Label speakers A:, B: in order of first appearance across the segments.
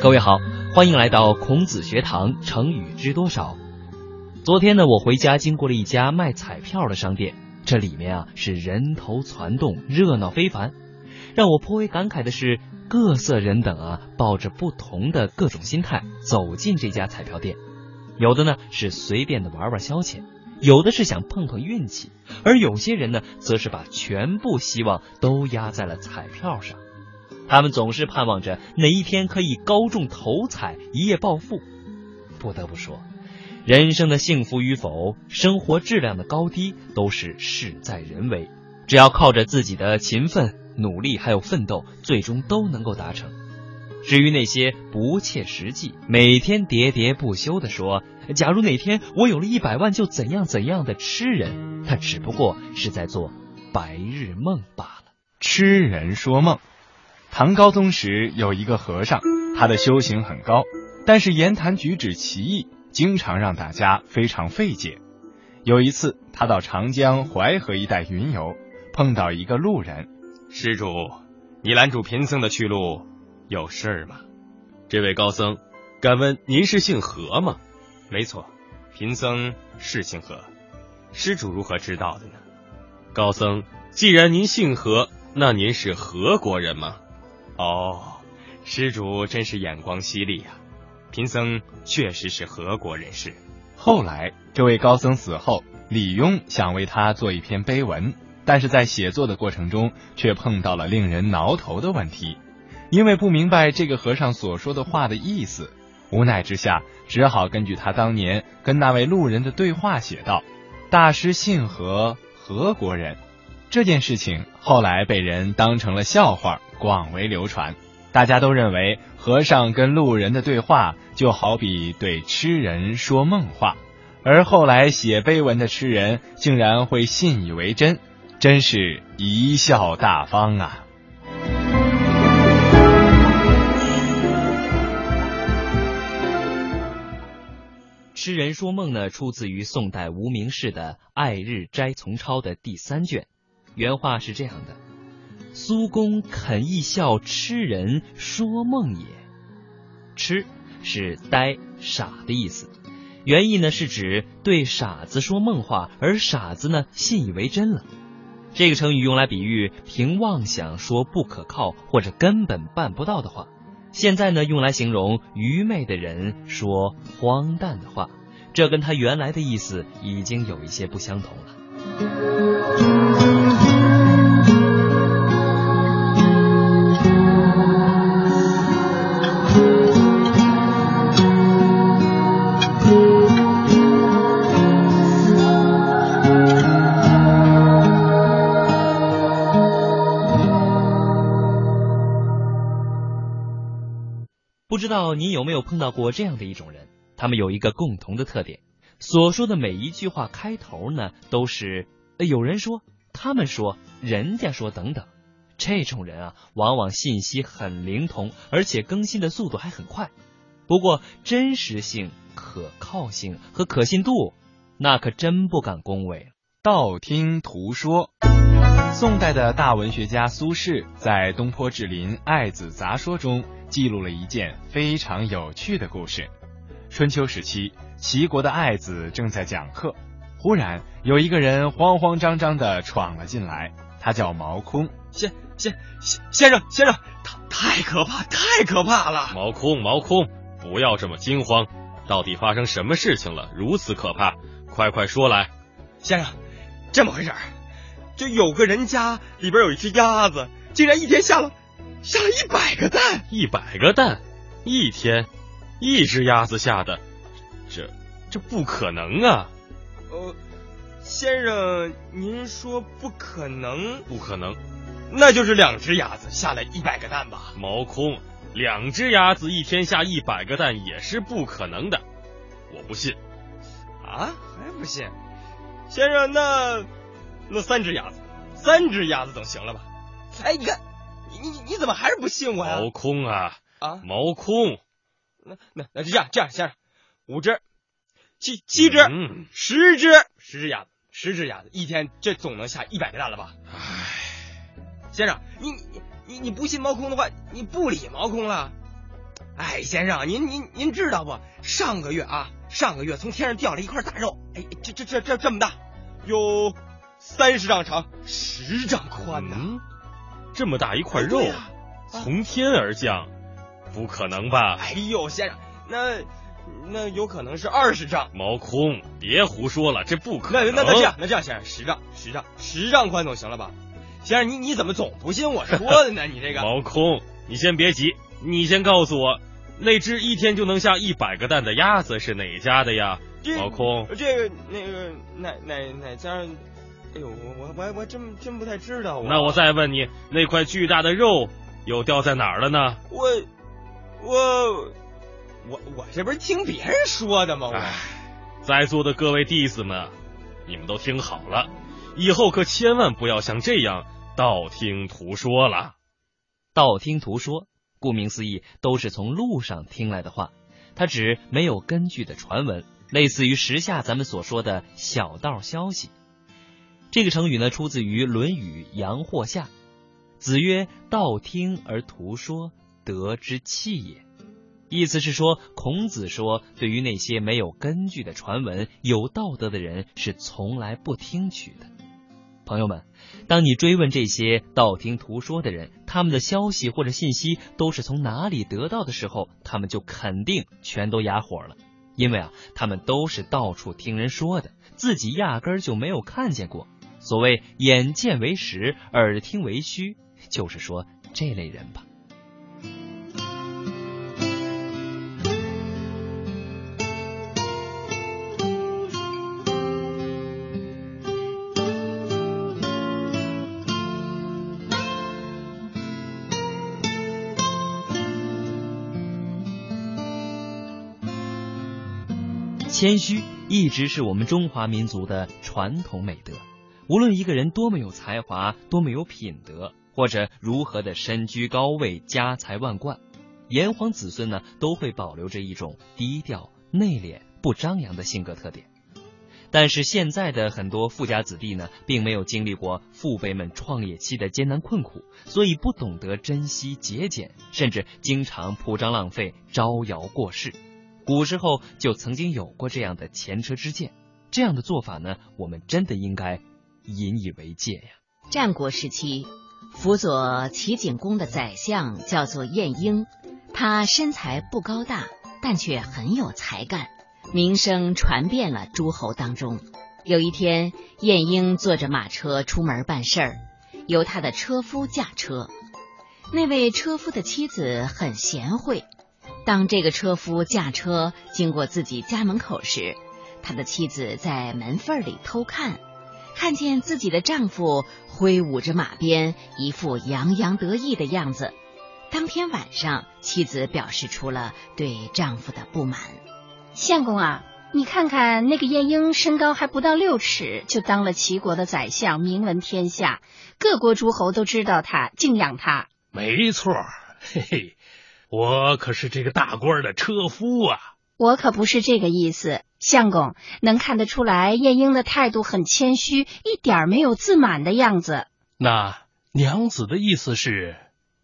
A: 各位好，欢迎来到孔子学堂，成语知多少？昨天呢，我回家经过了一家卖彩票的商店，这里面啊是人头攒动，热闹非凡。让我颇为感慨的是，各色人等啊，抱着不同的各种心态走进这家彩票店，有的呢是随便的玩玩消遣，有的是想碰碰运气，而有些人呢，则是把全部希望都压在了彩票上。他们总是盼望着哪一天可以高中头彩，一夜暴富。不得不说，人生的幸福与否，生活质量的高低，都是事在人为。只要靠着自己的勤奋。努力还有奋斗，最终都能够达成。至于那些不切实际、每天喋喋不休的说“假如哪天我有了一百万就怎样怎样的”痴人，他只不过是在做白日梦罢了。
B: 痴人说梦。唐高宗时有一个和尚，他的修行很高，但是言谈举止奇异，经常让大家非常费解。有一次，他到长江、淮河一带云游，碰到一个路人。
C: 施主，你拦住贫僧的去路，有事儿吗？
D: 这位高僧，敢问您是姓何吗？
C: 没错，贫僧是姓何。施主如何知道的呢？
D: 高僧，既然您姓何，那您是何国人吗？
C: 哦，施主真是眼光犀利呀！贫僧确实是何国人士。
B: 后来，这位高僧死后，李邕想为他做一篇碑文。但是在写作的过程中，却碰到了令人挠头的问题，因为不明白这个和尚所说的话的意思，无奈之下，只好根据他当年跟那位路人的对话写道：“大师姓何，何国人。”这件事情后来被人当成了笑话，广为流传。大家都认为和尚跟路人的对话就好比对痴人说梦话，而后来写碑文的痴人竟然会信以为真。真是贻笑大方啊！
A: 痴人说梦呢，出自于宋代无名氏的《爱日斋从抄》的第三卷，原话是这样的：“苏公肯一笑痴人说梦也。”痴是呆傻的意思，原意呢是指对傻子说梦话，而傻子呢信以为真了。这个成语用来比喻凭妄想说不可靠或者根本办不到的话，现在呢用来形容愚昧的人说荒诞的话，这跟他原来的意思已经有一些不相同了。不知道你有没有碰到过这样的一种人？他们有一个共同的特点，所说的每一句话开头呢，都是有人说、他们说、人家说等等。这种人啊，往往信息很灵通，而且更新的速度还很快。不过真实性、可靠性和可信度，那可真不敢恭维。
B: 道听途说，宋代的大文学家苏轼在《东坡志林爱子杂说》中。记录了一件非常有趣的故事。春秋时期，齐国的爱子正在讲课，忽然有一个人慌慌张张的闯了进来，他叫毛空。
E: 先先先先生先生，太太可怕太可怕了！
D: 毛空毛空，不要这么惊慌，到底发生什么事情了？如此可怕，快快说来。
E: 先生，这么回事儿，就有个人家里边有一只鸭子，竟然一天下了。下了一百个蛋，
D: 一百个蛋，一天，一只鸭子下的，这这不可能啊！
E: 呃，先生，您说不可能？
D: 不可能，
E: 那就是两只鸭子下了一百个蛋吧？
D: 毛空，两只鸭子一天下一百个蛋也是不可能的，我不信。
E: 啊，还不信？先生，那那三只鸭子，三只鸭子总行了吧？哎，你看。你你你怎么还是不信我呀？
D: 毛空啊
E: 啊！
D: 毛空，
E: 那那那这样这样，先生，五只，七七只，嗯十只，十只鸭子，十只鸭子，一天这总能下一百个蛋了吧？
D: 哎，
E: 先生，你你你你不信毛空的话，你不理毛空了？哎，先生，您您您知道不？上个月啊，上个月从天上掉了一块大肉，哎，这这这这这么大，有三十丈长，十丈宽呐、
D: 嗯，这么大一块肉
E: 对呀
D: 从天而降，不可能吧？
E: 哎呦，先生，那那有可能是二十丈。
D: 毛空，别胡说了，这不可能。
E: 那那那这样，那这样，先生，十丈，十丈，十丈宽总行了吧？先生，你你怎么总不信我说的呢？你这个
D: 毛空，你先别急，你先告诉我，那只一天就能下一百个蛋的鸭子是哪家的呀？毛空，
E: 这个那个哪哪哪家？哎呦，我我我还我还真真不太知道。
D: 那我再问你，那块巨大的肉又掉在哪儿了呢？
E: 我我我我这不是听别人说的吗？我
D: 唉，在座的各位弟子们，你们都听好了，以后可千万不要像这样道听途说了。
A: 道听途说，顾名思义，都是从路上听来的话，它指没有根据的传闻，类似于时下咱们所说的小道消息。这个成语呢，出自于《论语·阳货下》，子曰：“道听而图说，得之器也。”意思是说，孔子说，对于那些没有根据的传闻，有道德的人是从来不听取的。朋友们，当你追问这些道听途说的人，他们的消息或者信息都是从哪里得到的时候，他们就肯定全都哑火了，因为啊，他们都是到处听人说的，自己压根儿就没有看见过。所谓眼见为实，耳听为虚，就是说这类人吧。谦虚一直是我们中华民族的传统美德。无论一个人多么有才华，多么有品德，或者如何的身居高位、家财万贯，炎黄子孙呢，都会保留着一种低调、内敛、不张扬的性格特点。但是现在的很多富家子弟呢，并没有经历过父辈们创业期的艰难困苦，所以不懂得珍惜节俭，甚至经常铺张浪费、招摇过市。古时候就曾经有过这样的前车之鉴，这样的做法呢，我们真的应该引以为戒呀。
F: 战国时期，辅佐齐景公的宰相叫做晏婴，他身材不高大，但却很有才干，名声传遍了诸侯当中。有一天，晏婴坐着马车出门办事儿，由他的车夫驾车。那位车夫的妻子很贤惠。当这个车夫驾车经过自己家门口时，他的妻子在门缝里偷看，看见自己的丈夫挥舞着马鞭，一副洋洋得意的样子。当天晚上，妻子表示出了对丈夫的不满。
G: 相公啊，你看看那个晏婴，身高还不到六尺，就当了齐国的宰相，名闻天下，各国诸侯都知道他，敬仰他。
H: 没错，嘿嘿。我可是这个大官的车夫啊！
G: 我可不是这个意思，相公能看得出来，晏婴的态度很谦虚，一点没有自满的样子。
H: 那娘子的意思是，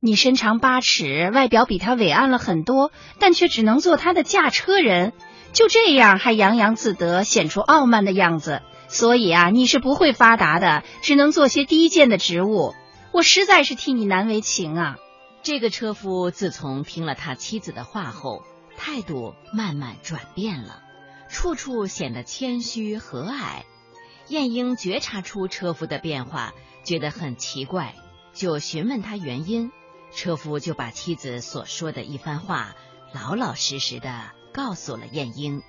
G: 你身长八尺，外表比他伟岸了很多，但却只能做他的驾车人，就这样还洋洋自得，显出傲慢的样子。所以啊，你是不会发达的，只能做些低贱的职务。我实在是替你难为情啊！
F: 这个车夫自从听了他妻子的话后，态度慢慢转变了，处处显得谦虚和蔼。晏婴觉察出车夫的变化，觉得很奇怪，就询问他原因。车夫就把妻子所说的一番话老老实实的告诉了晏婴。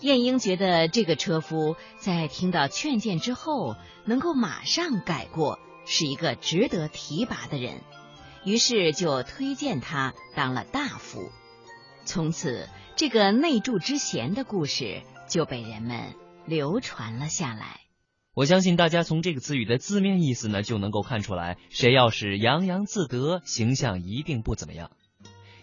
F: 晏婴觉得这个车夫在听到劝谏之后，能够马上改过，是一个值得提拔的人。于是就推荐他当了大夫，从此这个内助之贤的故事就被人们流传了下来。
A: 我相信大家从这个词语的字面意思呢，就能够看出来，谁要是洋洋自得，形象一定不怎么样。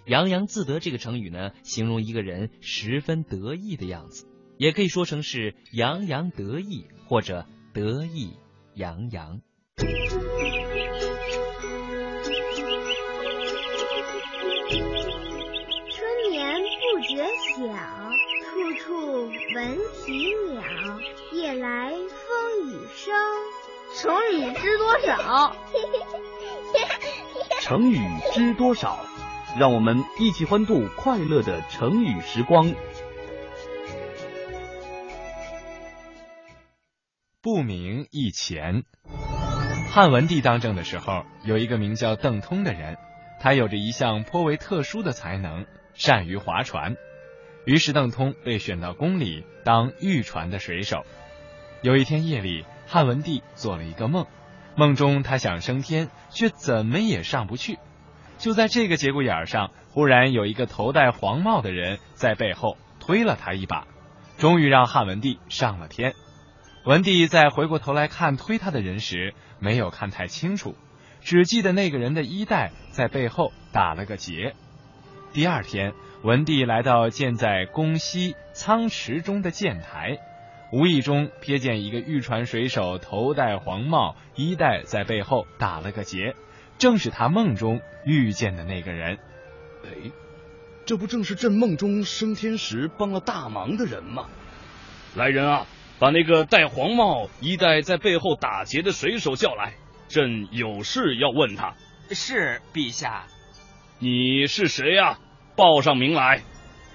A: 洋洋自得这个成语呢，形容一个人十分得意的样子，也可以说成是洋洋得意或者得意洋洋。
I: 觉晓，处处闻啼鸟，夜来风雨声。
J: 成语知多少？
K: 成语知多少？让我们一起欢度快乐的成语时光。
B: 不明一钱。汉文帝当政的时候，有一个名叫邓通的人，他有着一项颇为特殊的才能，善于划船。于是邓通被选到宫里当御船的水手。有一天夜里，汉文帝做了一个梦，梦中他想升天，却怎么也上不去。就在这个节骨眼上，忽然有一个头戴黄帽的人在背后推了他一把，终于让汉文帝上了天。文帝在回过头来看推他的人时，没有看太清楚，只记得那个人的衣带在背后打了个结。第二天，文帝来到建在宫西仓池中的建台，无意中瞥见一个御船水手头戴黄帽，衣带在背后打了个结，正是他梦中遇见的那个人。
K: 哎，这不正是朕梦中升天时帮了大忙的人吗？来人啊！把那个戴黄帽、衣带在背后打结的水手叫来，朕有事要问他。
E: 是陛下。
K: 你是谁呀？报上名来。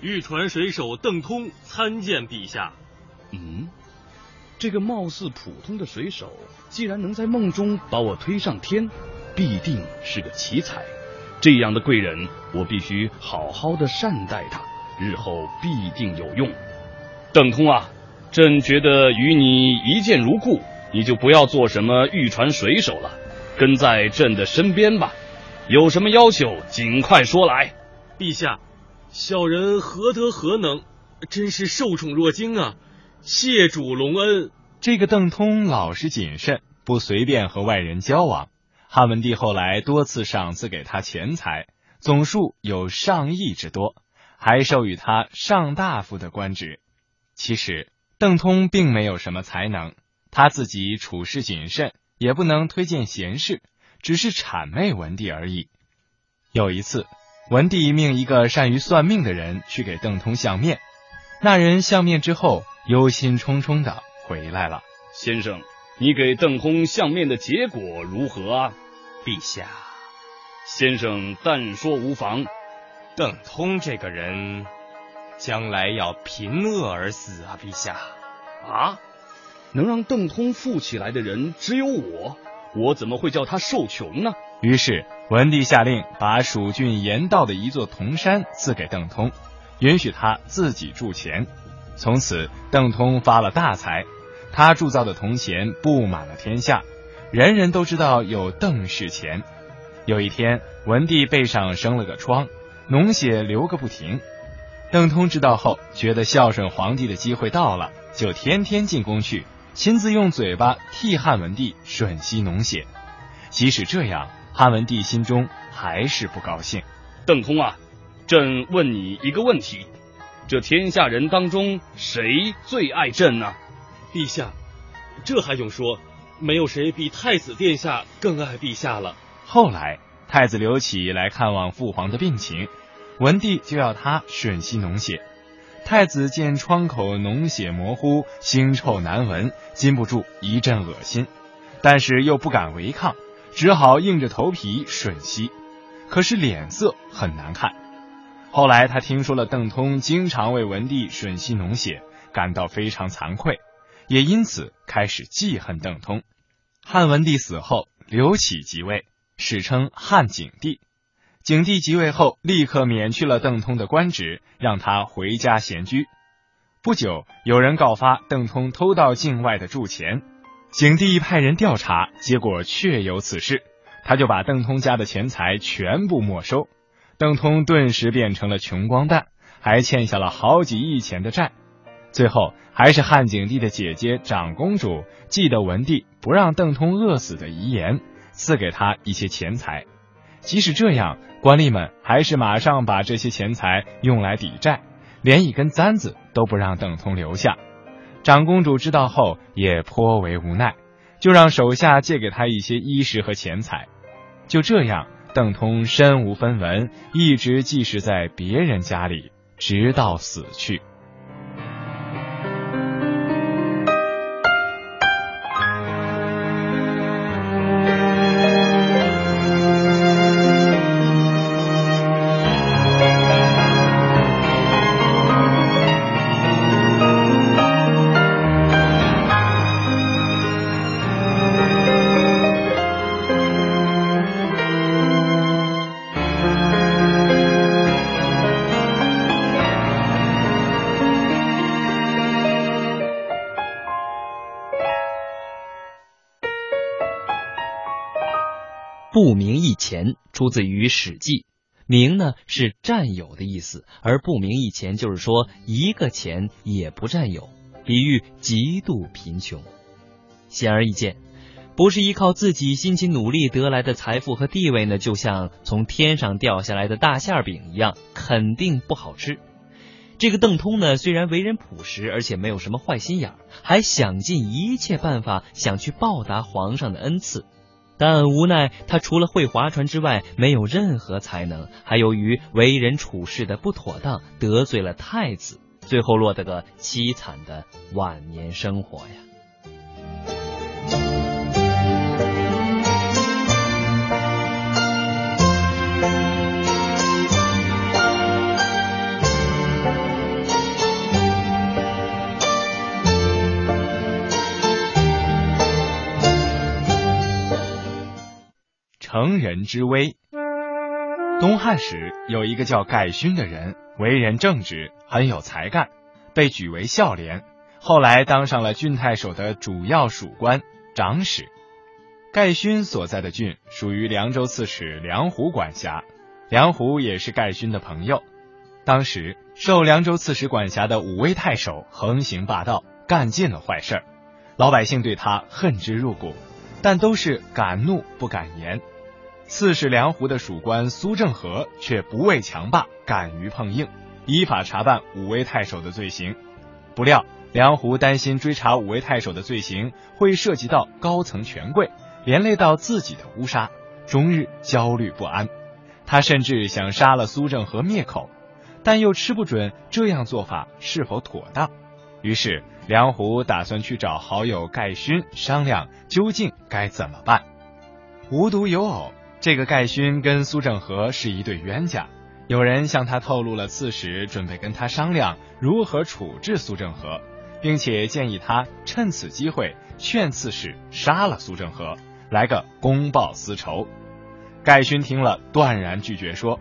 D: 玉船水手邓通参见陛下。
K: 嗯，这个貌似普通的水手，既然能在梦中把我推上天，必定是个奇才。这样的贵人，我必须好好的善待他，日后必定有用。邓通啊！朕觉得与你一见如故，你就不要做什么玉船水手了，跟在朕的身边吧。有什么要求，尽快说来。
D: 陛下，小人何德何能，真是受宠若惊啊！谢主隆恩。
B: 这个邓通老实谨慎，不随便和外人交往。汉文帝后来多次赏赐给他钱财，总数有上亿之多，还授予他上大夫的官职。其实。邓通并没有什么才能，他自己处事谨慎，也不能推荐贤士，只是谄媚文帝而已。有一次，文帝命一个善于算命的人去给邓通相面，那人相面之后，忧心忡忡的回来了。
K: 先生，你给邓通相面的结果如何啊？
E: 陛下，
K: 先生但说无妨。
C: 邓通这个人。将来要贫饿而死啊，陛下！
K: 啊，能让邓通富起来的人只有我，我怎么会叫他受穷呢？
B: 于是文帝下令把蜀郡盐道的一座铜山赐给邓通，允许他自己铸钱。从此，邓通发了大财，他铸造的铜钱布满了天下，人人都知道有邓氏钱。有一天，文帝背上生了个疮，脓血流个不停。邓通知道后，觉得孝顺皇帝的机会到了，就天天进宫去，亲自用嘴巴替汉文帝吮吸脓血。即使这样，汉文帝心中还是不高兴。
K: 邓通啊，朕问你一个问题：这天下人当中，谁最爱朕呢？
D: 陛下，这还用说？没有谁比太子殿下更爱陛下了。
B: 后来，太子刘启来看望父皇的病情。文帝就要他吮吸脓血，太子见窗口脓血模糊，腥臭难闻，禁不住一阵恶心，但是又不敢违抗，只好硬着头皮吮吸，可是脸色很难看。后来他听说了邓通经常为文帝吮吸脓血，感到非常惭愧，也因此开始记恨邓通。汉文帝死后，刘启即位，史称汉景帝。景帝即位后，立刻免去了邓通的官职，让他回家闲居。不久，有人告发邓通偷盗境外的铸钱，景帝派人调查，结果确有此事，他就把邓通家的钱财全部没收。邓通顿时变成了穷光蛋，还欠下了好几亿钱的债。最后，还是汉景帝的姐姐长公主记得文帝不让邓通饿死的遗言，赐给他一些钱财。即使这样，官吏们还是马上把这些钱财用来抵债，连一根簪子都不让邓通留下。长公主知道后也颇为无奈，就让手下借给她一些衣食和钱财。就这样，邓通身无分文，一直寄食在别人家里，直到死去。
A: 不明一钱出自于《史记》，明呢是占有的意思，而不明一钱就是说一个钱也不占有，比喻极度贫穷。显而易见，不是依靠自己辛勤努力得来的财富和地位呢，就像从天上掉下来的大馅饼一样，肯定不好吃。这个邓通呢，虽然为人朴实，而且没有什么坏心眼儿，还想尽一切办法想去报答皇上的恩赐。但无奈，他除了会划船之外，没有任何才能，还由于为人处事的不妥当，得罪了太子，最后落得个凄惨的晚年生活呀。
B: 成人之危。东汉时有一个叫盖勋的人，为人正直，很有才干，被举为孝廉，后来当上了郡太守的主要属官长史。盖勋所在的郡属于凉州刺史梁胡管辖，梁胡也是盖勋的朋友。当时受凉州刺史管辖的武威太守横行霸道，干尽了坏事，老百姓对他恨之入骨，但都是敢怒不敢言。刺史梁胡的属官苏正和却不畏强霸，敢于碰硬，依法查办武威太守的罪行。不料梁胡担心追查武威太守的罪行会涉及到高层权贵，连累到自己的乌纱，终日焦虑不安。他甚至想杀了苏正和灭口，但又吃不准这样做法是否妥当。于是梁胡打算去找好友盖勋商量，究竟该怎么办。无独有偶。这个盖勋跟苏正和是一对冤家，有人向他透露了刺史准备跟他商量如何处置苏正和，并且建议他趁此机会劝刺史杀了苏正和，来个公报私仇。盖勋听了断然拒绝说，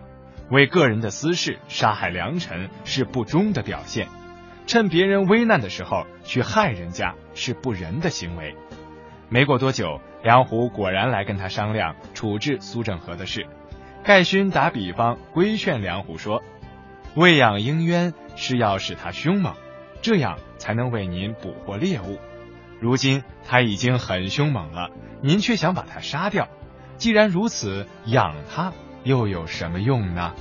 B: 为个人的私事杀害良臣是不忠的表现，趁别人危难的时候去害人家是不仁的行为。没过多久。梁胡果然来跟他商量处置苏正和的事，盖勋打比方规劝梁胡说：“喂养鹰鸢是要使它凶猛，这样才能为您捕获猎物。如今它已经很凶猛了，您却想把它杀掉，既然如此，养它又有什么用呢？”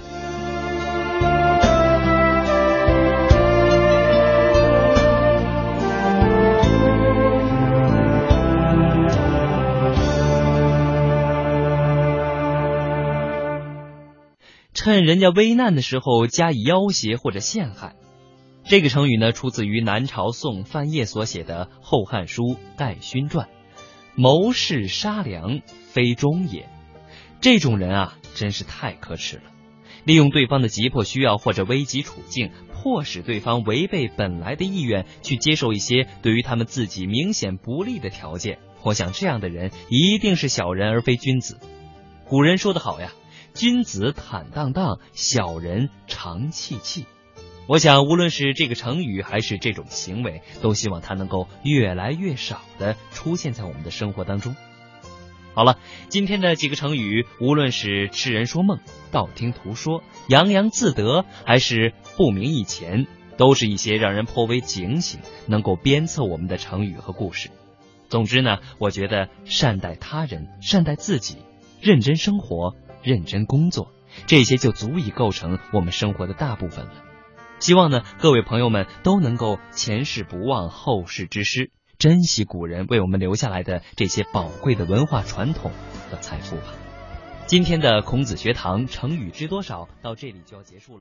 A: 趁人家危难的时候加以要挟或者陷害，这个成语呢，出自于南朝宋范晔所写的《后汉书·戴勋传》。谋士杀良，非忠也。这种人啊，真是太可耻了。利用对方的急迫需要或者危急处境，迫使对方违背本来的意愿，去接受一些对于他们自己明显不利的条件。我想这样的人一定是小人而非君子。古人说得好呀。君子坦荡荡，小人长戚戚。我想，无论是这个成语还是这种行为，都希望它能够越来越少的出现在我们的生活当中。好了，今天的几个成语，无论是痴人说梦、道听途说、洋洋自得，还是不明一钱，都是一些让人颇为警醒、能够鞭策我们的成语和故事。总之呢，我觉得善待他人、善待自己、认真生活。认真工作，这些就足以构成我们生活的大部分了。希望呢，各位朋友们都能够前世不忘后世之师，珍惜古人为我们留下来的这些宝贵的文化传统和财富吧。今天的孔子学堂成语知多少到这里就要结束了。